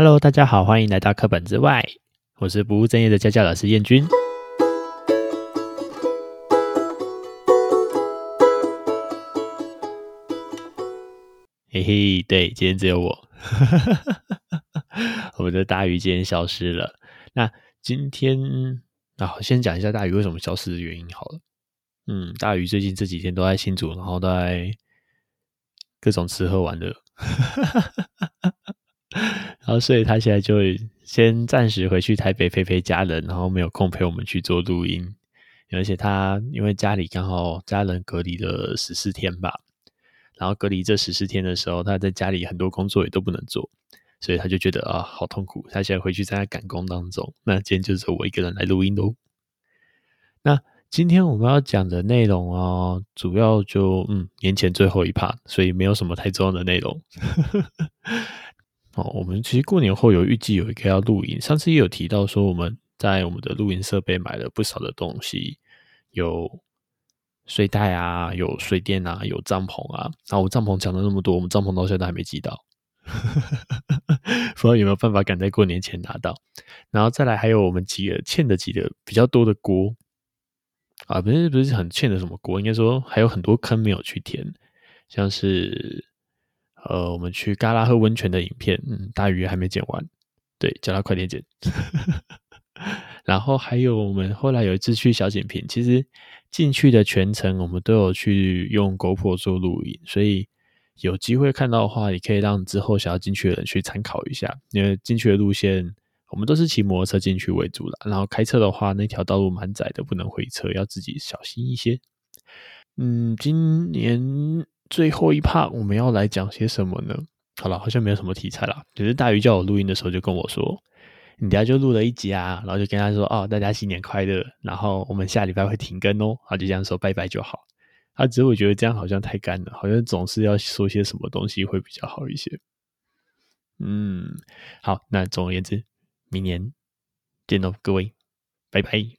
Hello，大家好，欢迎来到课本之外，我是不务正业的家教老师燕君。嘿嘿，对，今天只有我，我们的大鱼今天消失了。那今天啊，先讲一下大鱼为什么消失的原因好了。嗯，大鱼最近这几天都在新竹，然后都在各种吃喝玩乐。然后，所以他现在就先暂时回去台北陪陪家人，然后没有空陪我们去做录音。而且他因为家里刚好家人隔离了十四天吧，然后隔离这十四天的时候，他在家里很多工作也都不能做，所以他就觉得啊，好痛苦。他现在回去在赶工当中，那今天就是我一个人来录音喽。那今天我们要讲的内容啊，主要就嗯年前最后一 part，所以没有什么太重要的内容。哦，我们其实过年后有预计有一个要录音，上次也有提到说我们在我们的录音设备买了不少的东西，有睡袋啊，有水电啊，有帐篷啊。然后我帐篷讲了那么多，我们帐篷到现在还没寄到，不知道有没有办法赶在过年前拿到。然后再来还有我们几个欠的几个比较多的锅啊，不是不是很欠的什么锅，应该说还有很多坑没有去填，像是。呃，我们去嘎拉喝温泉的影片，嗯，大鱼还没剪完，对，叫他快点剪。然后还有我们后来有一次去小景坪，其实进去的全程我们都有去用 GoPro 做录影，所以有机会看到的话，也可以让之后想要进去的人去参考一下。因为进去的路线，我们都是骑摩托车进去为主了，然后开车的话，那条道路蛮窄的，不能回车，要自己小心一些。嗯，今年。最后一 part 我们要来讲些什么呢？好了，好像没有什么题材啦。只是大鱼叫我录音的时候就跟我说：“你等下就录了一集啊。”然后就跟他说：“哦，大家新年快乐。”然后我们下礼拜会停更哦。他就这样说拜拜就好。他只是我觉得这样好像太干了，好像总是要说些什么东西会比较好一些。嗯，好，那总而言之，明年见到，各位，拜拜。